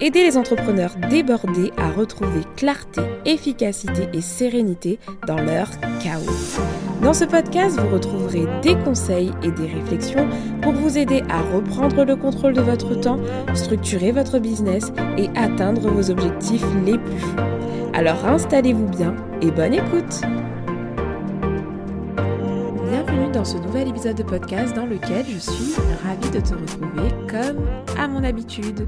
Aider les entrepreneurs débordés à retrouver clarté, efficacité et sérénité dans leur chaos. Dans ce podcast, vous retrouverez des conseils et des réflexions pour vous aider à reprendre le contrôle de votre temps, structurer votre business et atteindre vos objectifs les plus fous. Alors installez-vous bien et bonne écoute Bienvenue dans ce nouvel épisode de podcast dans lequel je suis ravie de te retrouver comme à mon habitude.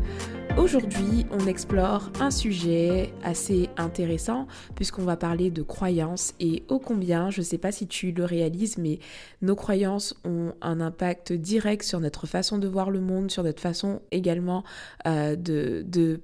Aujourd'hui, on explore un sujet assez intéressant puisqu'on va parler de croyances. Et ô combien, je ne sais pas si tu le réalises, mais nos croyances ont un impact direct sur notre façon de voir le monde, sur notre façon également euh, de, de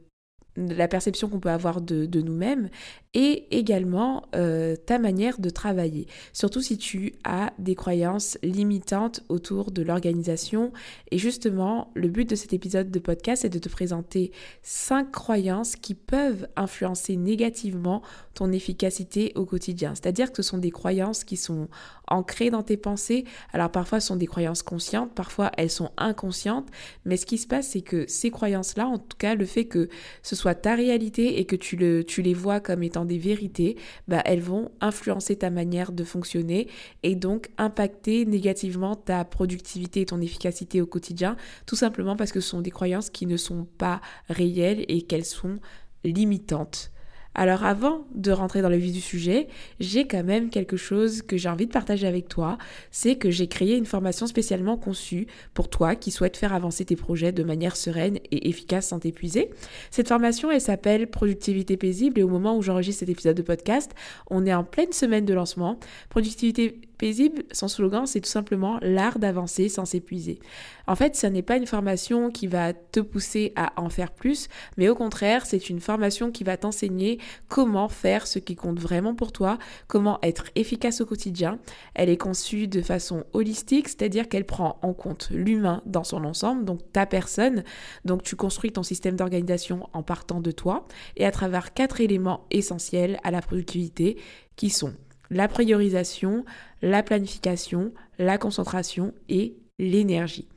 la perception qu'on peut avoir de, nous-mêmes et également euh, ta manière de travailler. Surtout si tu as des croyances limitantes autour de l'organisation. Et justement, le but de cet épisode de podcast est de te présenter cinq croyances qui peuvent influencer négativement ton efficacité au quotidien. C'est-à-dire que ce sont des croyances qui sont ancrées dans tes pensées. Alors parfois, ce sont des croyances conscientes, parfois elles sont inconscientes. Mais ce qui se passe, c'est que ces croyances-là, en tout cas le fait que ce soit ta réalité et que tu, le, tu les vois comme étant des vérités, bah, elles vont influencer ta manière de fonctionner et donc impacter négativement ta productivité et ton efficacité au quotidien, tout simplement parce que ce sont des croyances qui ne sont pas réelles et qu'elles sont limitantes. Alors avant de rentrer dans le vif du sujet, j'ai quand même quelque chose que j'ai envie de partager avec toi, c'est que j'ai créé une formation spécialement conçue pour toi qui souhaite faire avancer tes projets de manière sereine et efficace sans t'épuiser. Cette formation, elle s'appelle Productivité paisible et au moment où j'enregistre cet épisode de podcast, on est en pleine semaine de lancement. Productivité paisible, son slogan, c'est tout simplement l'art d'avancer sans s'épuiser. En fait, ce n'est pas une formation qui va te pousser à en faire plus, mais au contraire, c'est une formation qui va t'enseigner comment faire ce qui compte vraiment pour toi, comment être efficace au quotidien. Elle est conçue de façon holistique, c'est-à-dire qu'elle prend en compte l'humain dans son ensemble, donc ta personne. Donc tu construis ton système d'organisation en partant de toi et à travers quatre éléments essentiels à la productivité qui sont la priorisation, la planification, la concentration et l'énergie.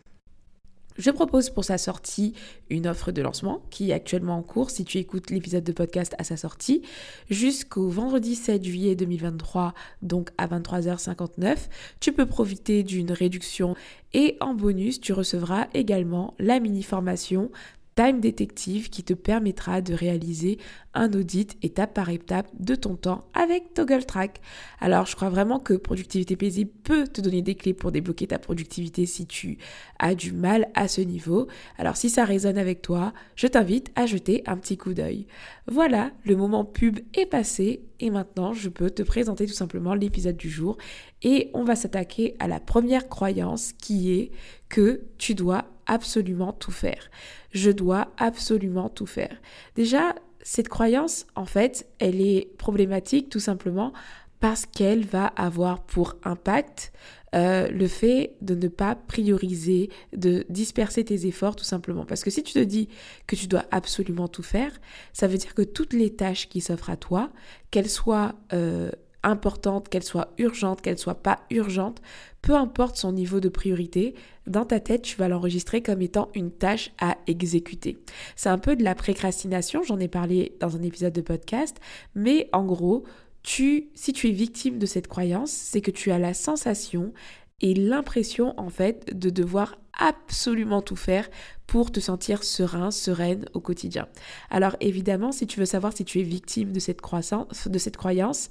Je propose pour sa sortie une offre de lancement qui est actuellement en cours si tu écoutes l'épisode de podcast à sa sortie jusqu'au vendredi 7 juillet 2023 donc à 23h59. Tu peux profiter d'une réduction et en bonus tu recevras également la mini formation Time Detective qui te permettra de réaliser un audit étape par étape de ton temps avec Toggle Track. Alors je crois vraiment que Productivité paisible peut te donner des clés pour débloquer ta productivité si tu as du mal à ce niveau. Alors si ça résonne avec toi, je t'invite à jeter un petit coup d'œil. Voilà, le moment pub est passé et maintenant je peux te présenter tout simplement l'épisode du jour et on va s'attaquer à la première croyance qui est que tu dois absolument tout faire. Je dois absolument tout faire. Déjà, cette croyance, en fait, elle est problématique tout simplement parce qu'elle va avoir pour impact euh, le fait de ne pas prioriser, de disperser tes efforts tout simplement. Parce que si tu te dis que tu dois absolument tout faire, ça veut dire que toutes les tâches qui s'offrent à toi, qu'elles soient euh, importante, qu'elle soit urgente, qu'elle soit pas urgente, peu importe son niveau de priorité, dans ta tête, tu vas l'enregistrer comme étant une tâche à exécuter. C'est un peu de la précrastination, j'en ai parlé dans un épisode de podcast, mais en gros, tu, si tu es victime de cette croyance, c'est que tu as la sensation et l'impression en fait de devoir absolument tout faire pour te sentir serein, sereine au quotidien. Alors évidemment, si tu veux savoir si tu es victime de cette, croissance, de cette croyance,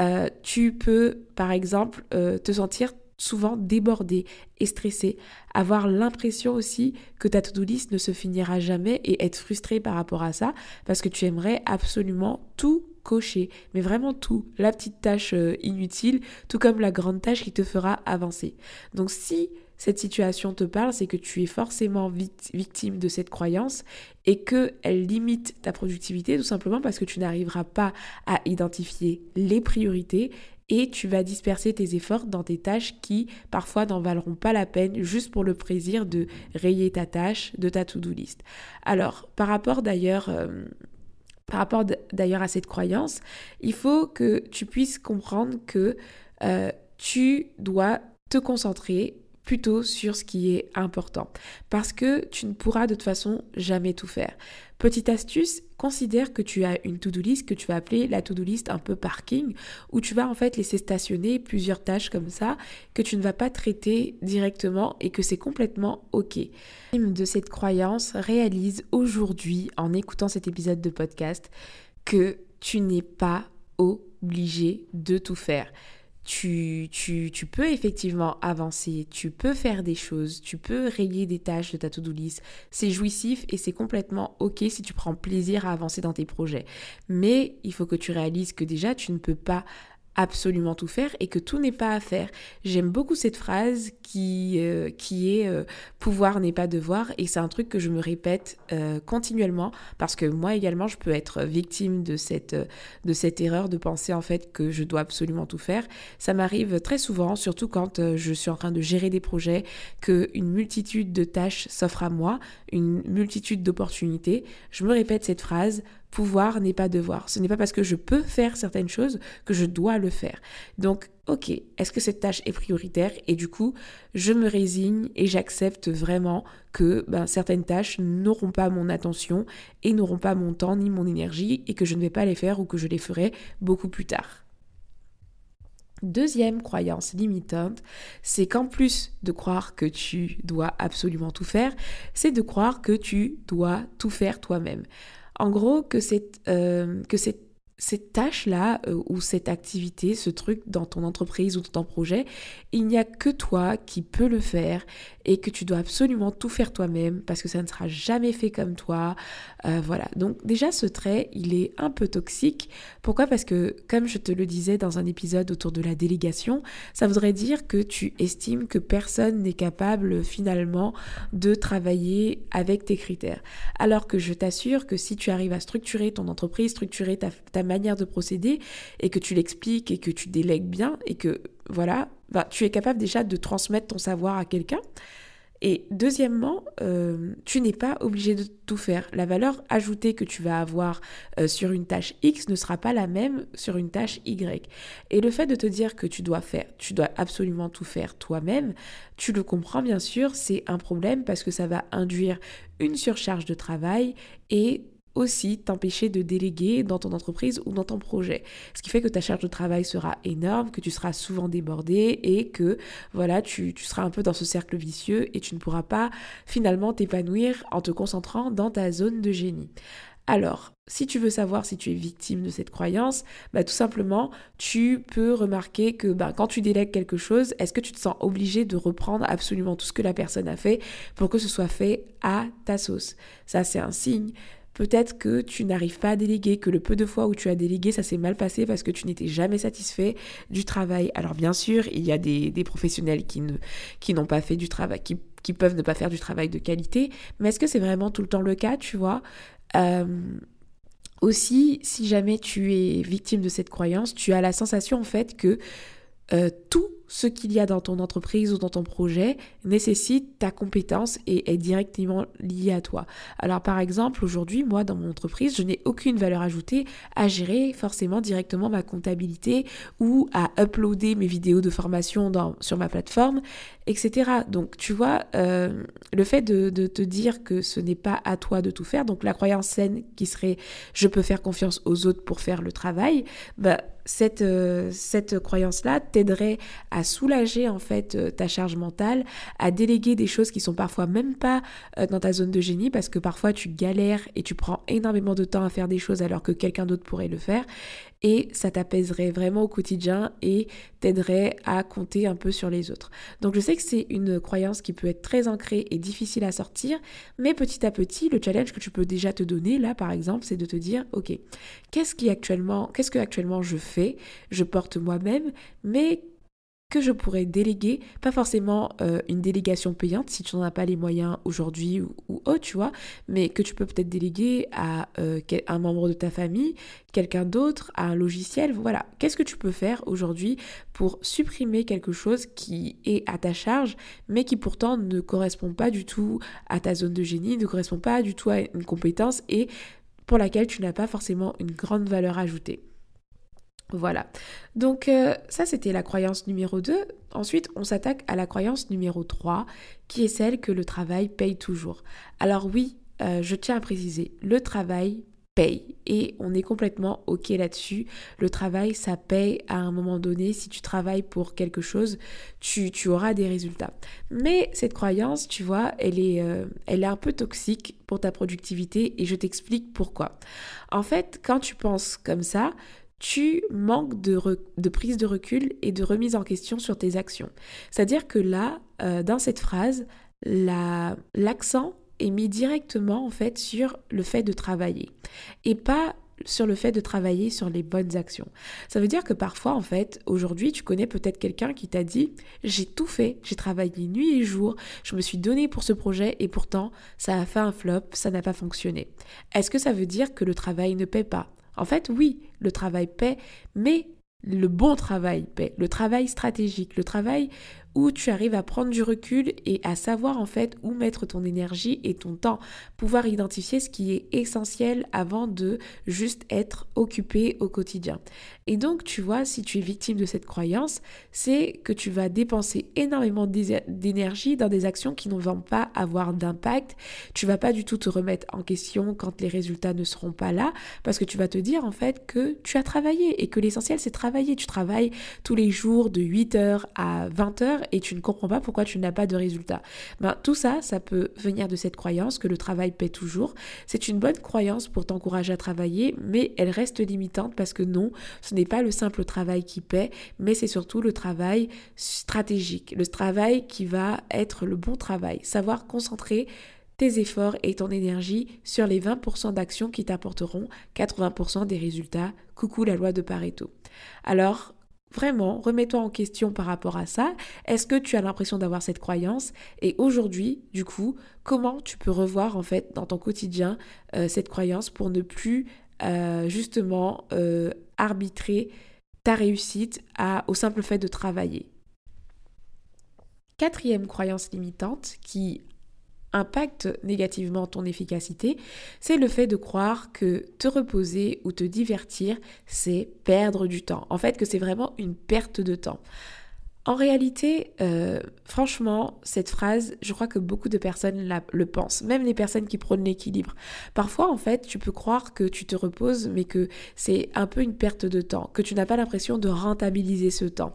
euh, tu peux par exemple euh, te sentir souvent débordé et stressé, avoir l'impression aussi que ta to-do list ne se finira jamais et être frustré par rapport à ça parce que tu aimerais absolument tout cocher, mais vraiment tout, la petite tâche euh, inutile, tout comme la grande tâche qui te fera avancer. Donc si cette situation te parle, c'est que tu es forcément victime de cette croyance et qu'elle limite ta productivité tout simplement parce que tu n'arriveras pas à identifier les priorités et tu vas disperser tes efforts dans des tâches qui parfois n'en valeront pas la peine juste pour le plaisir de rayer ta tâche de ta to-do list. Alors, par rapport d'ailleurs... Euh, par rapport d'ailleurs à cette croyance, il faut que tu puisses comprendre que euh, tu dois te concentrer plutôt sur ce qui est important. Parce que tu ne pourras de toute façon jamais tout faire. Petite astuce, considère que tu as une to-do list que tu vas appeler la to-do list un peu parking, où tu vas en fait laisser stationner plusieurs tâches comme ça, que tu ne vas pas traiter directement et que c'est complètement ok. De cette croyance réalise aujourd'hui, en écoutant cet épisode de podcast, que tu n'es pas obligé de tout faire tu, tu, tu, peux effectivement avancer, tu peux faire des choses, tu peux rayer des tâches de ta to-do list. C'est jouissif et c'est complètement ok si tu prends plaisir à avancer dans tes projets. Mais il faut que tu réalises que déjà, tu ne peux pas absolument tout faire et que tout n'est pas à faire. J'aime beaucoup cette phrase qui, euh, qui est euh, pouvoir n'est pas devoir et c'est un truc que je me répète euh, continuellement parce que moi également je peux être victime de cette, de cette erreur de penser en fait que je dois absolument tout faire. Ça m'arrive très souvent, surtout quand je suis en train de gérer des projets, qu'une multitude de tâches s'offre à moi, une multitude d'opportunités. Je me répète cette phrase pouvoir n'est pas devoir. Ce n'est pas parce que je peux faire certaines choses que je dois le faire. Donc, ok, est-ce que cette tâche est prioritaire? Et du coup, je me résigne et j'accepte vraiment que ben, certaines tâches n'auront pas mon attention et n'auront pas mon temps ni mon énergie et que je ne vais pas les faire ou que je les ferai beaucoup plus tard. Deuxième croyance limitante, c'est qu'en plus de croire que tu dois absolument tout faire, c'est de croire que tu dois tout faire toi-même. En gros, que cette, euh, que cette cette tâche-là euh, ou cette activité, ce truc dans ton entreprise ou dans ton projet, il n'y a que toi qui peux le faire et que tu dois absolument tout faire toi-même parce que ça ne sera jamais fait comme toi. Euh, voilà. Donc déjà ce trait, il est un peu toxique. Pourquoi? Parce que comme je te le disais dans un épisode autour de la délégation, ça voudrait dire que tu estimes que personne n'est capable finalement de travailler avec tes critères. Alors que je t'assure que si tu arrives à structurer ton entreprise, structurer ta, ta de procéder et que tu l'expliques et que tu délègues bien et que voilà, bah, tu es capable déjà de transmettre ton savoir à quelqu'un. Et deuxièmement, euh, tu n'es pas obligé de tout faire. La valeur ajoutée que tu vas avoir euh, sur une tâche X ne sera pas la même sur une tâche Y. Et le fait de te dire que tu dois faire, tu dois absolument tout faire toi-même, tu le comprends bien sûr, c'est un problème parce que ça va induire une surcharge de travail et aussi t'empêcher de déléguer dans ton entreprise ou dans ton projet. Ce qui fait que ta charge de travail sera énorme, que tu seras souvent débordé et que voilà, tu, seras un peu dans ce cercle vicieux et tu ne pourras pas finalement t'épanouir en te concentrant dans ta zone de génie. Alors, si tu veux savoir si tu es victime de cette croyance, bah, tout simplement, tu peux remarquer que bah, quand tu délègues quelque chose, est-ce que tu te sens obligé de reprendre absolument tout ce que la personne a fait pour que ce soit fait à ta sauce? Ça, c'est un signe Peut-être que tu n'arrives pas à déléguer, que le peu de fois où tu as délégué, ça s'est mal passé parce que tu n'étais jamais satisfait du travail. Alors bien sûr, il y a des, professionnels qui, ne, qui n'ont pas fait du travail, qui, peuvent ne pas faire du travail de qualité, mais est-ce que c'est vraiment tout le temps le cas, tu vois? Euh, Aussi, si jamais tu es victime de cette croyance, tu as la sensation en fait que euh, tout ce qu'il y a dans ton entreprise ou dans ton projet nécessite ta compétence et est directement lié à toi. Alors par exemple, aujourd'hui, moi, dans mon entreprise, je n'ai aucune valeur ajoutée à gérer forcément directement ma comptabilité ou à uploader mes vidéos de formation sur ma plateforme, etc. Donc tu vois, euh, le fait de, de, te dire que ce n'est pas à toi de tout faire, donc la croyance saine qui serait je peux faire confiance aux autres pour faire le travail, bah, cette, euh, cette croyance-là t'aiderait à soulager en fait euh, ta charge mentale, à déléguer des choses qui sont parfois même pas euh, dans ta zone de génie parce que parfois tu galères et tu prends énormément de temps à faire des choses alors que quelqu'un d'autre pourrait le faire et ça t'apaiserait vraiment au quotidien et t'aiderait à compter un peu sur les autres. Donc je sais que c'est une croyance qui peut être très ancrée et difficile à sortir, mais petit à petit, le challenge que tu peux déjà te donner là par exemple, c'est de te dire OK, qu'est-ce qui actuellement qu'est-ce que actuellement je fais? Je porte moi-même, mais que je pourrais déléguer, pas forcément euh, une délégation payante si tu n'en as pas les moyens aujourd'hui ou, autre, tu vois, mais que tu peux peut-être déléguer à euh, un membre de ta famille, quelqu'un d'autre, à un logiciel. Voilà, qu'est-ce que tu peux faire aujourd'hui pour supprimer quelque chose qui est à ta charge, mais qui pourtant ne correspond pas du tout à ta zone de génie, ne correspond pas du tout à une compétence et pour laquelle tu n'as pas forcément une grande valeur ajoutée? Voilà. Donc euh, ça, c'était la croyance numéro 2. Ensuite, on s'attaque à la croyance numéro 3, qui est celle que le travail paye toujours. Alors oui, euh, je tiens à préciser, le travail paye et on est complètement ok là-dessus. Le travail, ça paye à un moment donné. Si tu travailles pour quelque chose, tu, auras des résultats. Mais cette croyance, tu vois, elle est, euh, elle est un peu toxique pour ta productivité et je t'explique pourquoi. En fait, quand tu penses comme ça, tu manques de, prise de recul et de remise en question sur tes actions. C'est-à-dire que là, euh, dans cette phrase, l'accent est mis directement en fait sur le fait de travailler et pas sur le fait de travailler sur les bonnes actions. Ça veut dire que parfois, en fait, aujourd'hui, tu connais peut-être quelqu'un qui t'a dit J'ai tout fait, j'ai travaillé nuit et jour, je me suis donné pour ce projet et pourtant, ça a fait un flop, ça n'a pas fonctionné. Est-ce que ça veut dire que le travail ne paie pas? En fait, oui, le travail paie, mais le bon travail paie, le travail stratégique, le travail où tu arrives à prendre du recul et à savoir en fait où mettre ton énergie et ton temps, pouvoir identifier ce qui est essentiel avant de juste être occupé au quotidien. Et donc tu vois, si tu es victime de cette croyance, c'est que tu vas dépenser énormément d'énergie dans des actions qui ne vont pas avoir d'impact. Tu vas pas du tout te remettre en question quand les résultats ne seront pas là parce que tu vas te dire en fait que tu as travaillé et que l'essentiel c'est travailler. Tu travailles tous les jours de 8h à 20h et tu ne comprends pas pourquoi tu n'as pas de résultat. Ben, tout ça, ça peut venir de cette croyance que le travail paie toujours. C'est une bonne croyance pour t'encourager à travailler, mais elle reste limitante parce que non, ce n'est pas le simple travail qui paie, mais c'est surtout le travail stratégique, le travail qui va être le bon travail, savoir concentrer tes efforts et ton énergie sur les 20% d'actions qui t'apporteront 80% des résultats. Coucou la loi de Pareto. Alors, Vraiment, remets-toi en question par rapport à ça. Est-ce que tu as l'impression d'avoir cette croyance? Et aujourd'hui, du coup, comment tu peux revoir en fait dans ton quotidien euh, cette croyance pour ne plus euh, justement euh, arbitrer ta réussite au simple fait de travailler? Quatrième croyance limitante qui impacte négativement ton efficacité, c'est le fait de croire que te reposer ou te divertir, c'est perdre du temps. En fait, que c'est vraiment une perte de temps. En réalité, euh, franchement, cette phrase, je crois que beaucoup de personnes le pensent, même les personnes qui prônent l'équilibre. Parfois, en fait, tu peux croire que tu te reposes, mais que c'est un peu une perte de temps, que tu n'as pas l'impression de rentabiliser ce temps.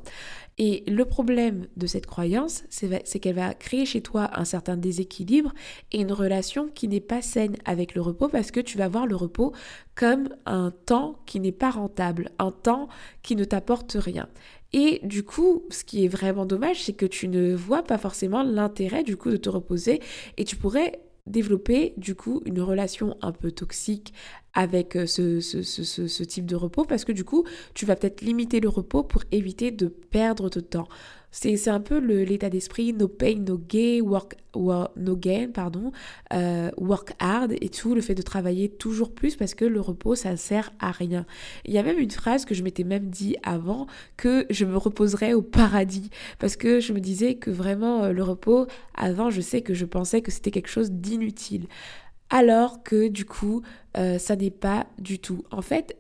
Et le problème de cette croyance, c'est qu'elle va créer chez toi un certain déséquilibre et une relation qui n'est pas saine avec le repos parce que tu vas voir le repos comme un temps qui n'est pas rentable, un temps qui ne t'apporte rien. Et du coup, ce qui est vraiment dommage, c'est que tu ne vois pas forcément l'intérêt du coup de te reposer et tu pourrais développer du coup une relation un peu toxique avec euh, ce, type de repos parce que du coup tu vas peut-être limiter le repos pour éviter de perdre de temps. C'est un peu l'état d'esprit no pain, no gain, work, gain, pardon, euh, work hard et tout, le fait de travailler toujours plus parce que le repos, ça sert à rien. Il y a même une phrase que je m'étais même dit avant que je me reposerais au paradis parce que je me disais que vraiment euh, le repos, avant, je sais que je pensais que c'était quelque chose d'inutile. Alors que du coup, euh, ça n'est pas du tout. En fait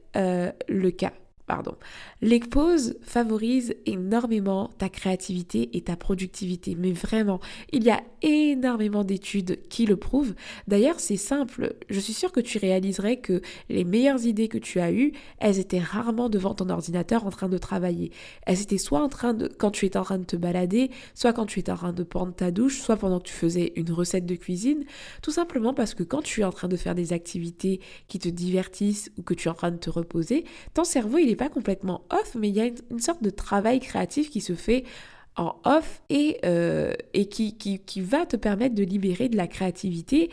le cas pardon. Les pauses favorisent énormément ta créativité et ta productivité, mais vraiment, il y a énormément d'études qui le prouvent. D'ailleurs, c'est simple, je suis sûre que tu réaliserais que les meilleures idées que tu as eues, elles étaient rarement devant ton ordinateur en train de travailler. Elles étaient soit en train de quand tu étais en train de te balader, soit quand tu étais en train de prendre ta douche, soit pendant que tu faisais une recette de cuisine, tout simplement parce que quand tu es en train de faire des activités qui te divertissent ou que tu es en train de te reposer, ton cerveau, il est pas complètement off, mais il y a une, sorte de travail créatif qui se fait en off et, euh, et qui, qui, qui, va te permettre de libérer de la créativité.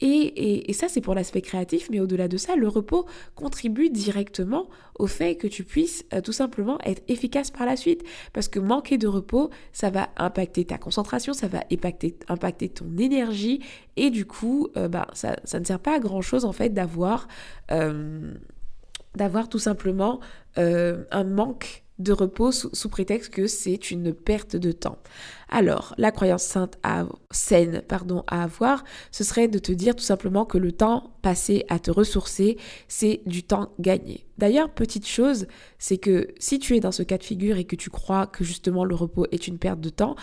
Et, et, ça, c'est pour l'aspect créatif, mais au-delà de ça, le repos contribue directement au fait que tu puisses euh, tout simplement être efficace par la suite. Parce que manquer de repos, ça va impacter ta concentration, ça va impacter, impacter ton énergie, et du coup, bah, ça, ça, ne sert pas à grand-chose en fait d'avoir d'avoir tout simplement euh, un manque de repos sous, prétexte que c'est une perte de temps. Alors, la croyance sainte à, saine pardon, à avoir, ce serait de te dire tout simplement que le temps passé à te ressourcer, c'est du temps gagné. D'ailleurs, petite chose, c'est que si tu es dans ce cas de figure et que tu crois que justement le repos est une perte de temps,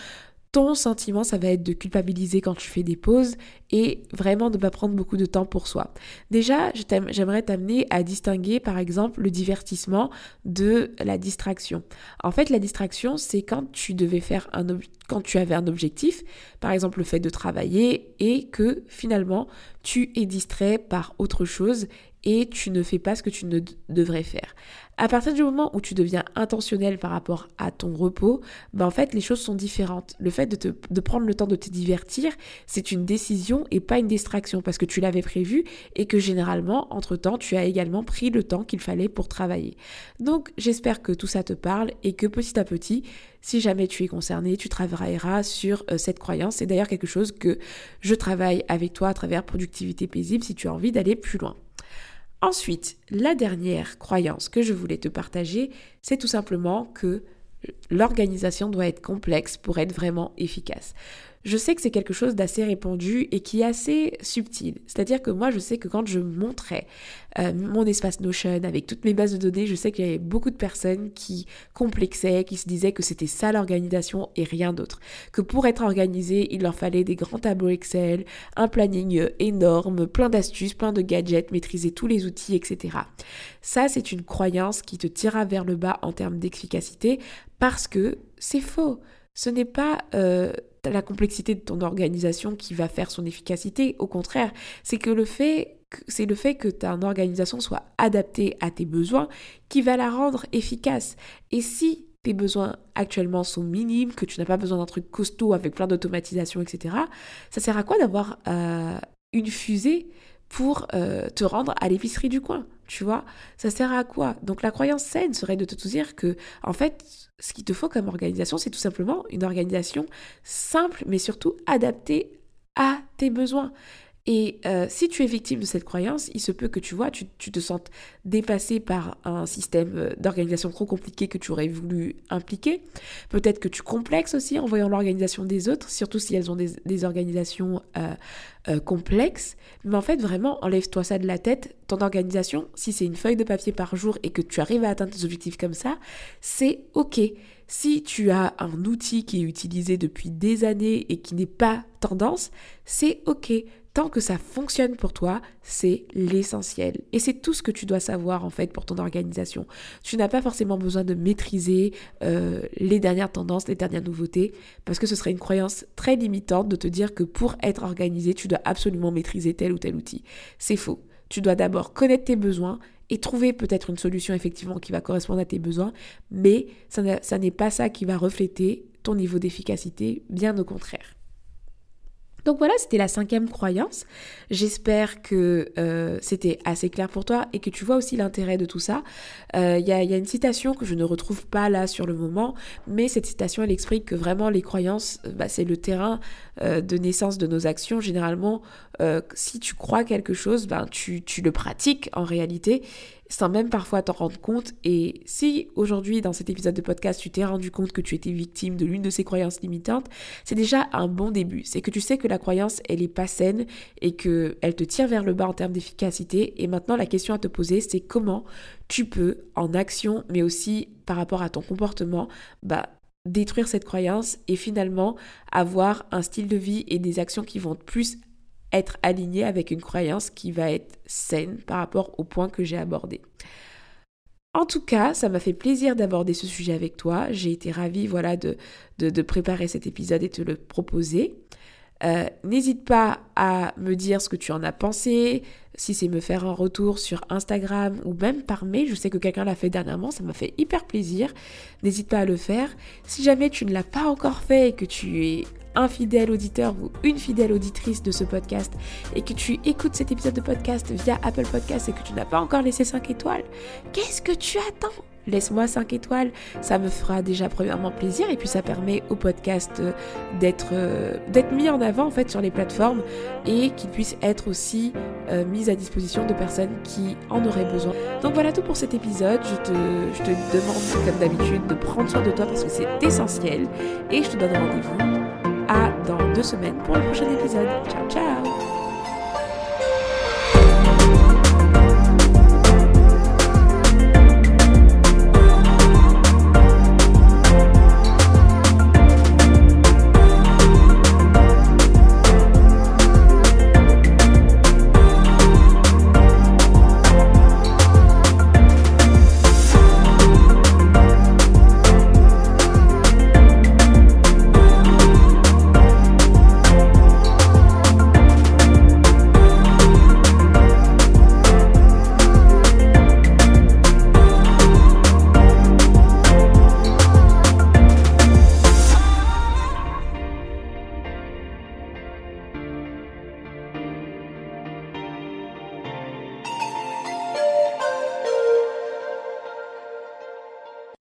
ton sentiment, ça va être de culpabiliser quand tu fais des pauses et vraiment de ne pas prendre beaucoup de temps pour soi. Déjà, j'aimerais t'amener à distinguer, par exemple, le divertissement de la distraction. En fait, la distraction, c'est quand tu devais faire un quand tu avais un objectif, par exemple le fait de travailler et que finalement tu es distrait par autre chose et tu ne fais pas ce que tu ne devrais faire. À partir du moment où tu deviens intentionnel par rapport à ton repos, ben en fait les choses sont différentes. Le fait de, prendre le temps de te divertir, c'est une décision et pas une distraction parce que tu l'avais prévu et que généralement, entre-temps, tu as également pris le temps qu'il fallait pour travailler. Donc j'espère que tout ça te parle et que petit à petit, si jamais tu es concerné, tu travailleras sur euh, cette croyance. C'est d'ailleurs quelque chose que je travaille avec toi à travers productivité paisible si tu as envie d'aller plus loin. Ensuite, la dernière croyance que je voulais te partager, c'est tout simplement que l'organisation doit être complexe pour être vraiment efficace je sais que c'est quelque chose d'assez répandu et qui est assez subtil. C'est-à-dire que moi, je sais que quand je montrais euh, mon espace Notion avec toutes mes bases de données, je sais qu'il y avait beaucoup de personnes qui complexaient, qui se disaient que c'était ça l'organisation et rien d'autre. Que pour être organisé, il leur fallait des grands tableaux Excel, un planning énorme, plein d'astuces, plein de gadgets, maîtriser tous les outils, etc. Ça, c'est une croyance qui te tirera vers le bas en termes d'efficacité parce que c'est faux. Ce n'est pas euh, la complexité de ton organisation qui va faire son efficacité. Au contraire, c'est que le fait c'est le fait que ta organisation soit adaptée à tes besoins qui va la rendre efficace. Et si tes besoins actuellement sont minimes, que tu n'as pas besoin d'un truc costaud avec plein d'automatisation, etc., ça sert à quoi d'avoir euh, une fusée pour euh, te rendre à l'épicerie du coin Tu vois Ça sert à quoi? Donc la croyance saine serait de te dire que, en fait, ce qu'il te faut comme organisation, c'est tout simplement une organisation simple, mais surtout adaptée à tes besoins. Et euh, si tu es victime de cette croyance, il se peut que tu vois, tu, te sentes dépassé par un système euh, d'organisation trop compliqué que tu aurais voulu impliquer. Peut-être que tu complexes aussi en voyant l'organisation des autres, surtout si elles ont des, organisations euh, complexes. Mais en fait, vraiment, enlève-toi ça de la tête. Ton organisation, si c'est une feuille de papier par jour et que tu arrives à atteindre tes objectifs comme ça, c'est OK. Si tu as un outil qui est utilisé depuis des années et qui n'est pas tendance, c'est OK tant que ça fonctionne pour toi, c'est l'essentiel. Et c'est tout ce que tu dois savoir en fait pour ton organisation. Tu n'as pas forcément besoin de maîtriser euh, les dernières tendances, les dernières nouveautés, parce que ce serait une croyance très limitante de te dire que pour être organisé, tu dois absolument maîtriser tel ou tel outil. C'est faux. Tu dois d'abord connaître tes besoins et trouver peut-être une solution effectivement qui va correspondre à tes besoins, mais ça n'est pas ça qui va refléter ton niveau d'efficacité, bien au contraire. Donc voilà, c'était la cinquième croyance. J'espère que euh, c'était assez clair pour toi et que tu vois aussi l'intérêt de tout ça. Euh, il y, a, une citation que je ne retrouve pas là sur le moment, mais cette citation, elle explique que vraiment les croyances, bah, c'est le terrain euh, de naissance de nos actions. Généralement, si tu crois quelque chose, ben, tu, tu le pratiques en réalité sans même parfois t'en rendre compte. Et si aujourd'hui, dans cet épisode de podcast, tu t'es rendu compte que tu étais victime de l'une de ces croyances limitantes, c'est déjà un bon début. C'est que tu sais que la croyance, elle est pas saine et que elle te tire vers le bas en termes d'efficacité. Et maintenant, la question à te poser, c'est comment tu peux, en action, mais aussi par rapport à ton comportement, bah, détruire cette croyance et finalement avoir un style de vie et des actions qui vont plus être aligné avec une croyance qui va être saine par rapport au point que j'ai abordé. En tout cas, ça m'a fait plaisir d'aborder ce sujet avec toi. J'ai été ravie voilà, de, préparer cet épisode et te le proposer. Euh, n'hésite pas à me dire ce que tu en as pensé, si c'est me faire un retour sur Instagram ou même par mail. Je sais que quelqu'un l'a fait dernièrement, ça m'a fait hyper plaisir. N'hésite pas à le faire. Si jamais tu ne l'as pas encore fait et que tu es un fidèle auditeur ou une fidèle auditrice de ce podcast et que tu écoutes cet épisode de podcast via Apple Podcast et que tu n'as pas encore laissé 5 étoiles, qu'est-ce que tu attends? Laisse-moi 5 étoiles. Ça me fera déjà premièrement plaisir et puis ça permet au podcast euh, d'être euh, d'être mis en avant en fait sur les plateformes et qu'il puisse être aussi euh, mis à disposition de personnes qui en auraient besoin. Donc voilà tout pour cet épisode. Je te, je te demande comme d'habitude de prendre soin de toi parce que c'est essentiel et je te donne rendez-vous dans deux semaines pour le prochain épisode. Ciao ciao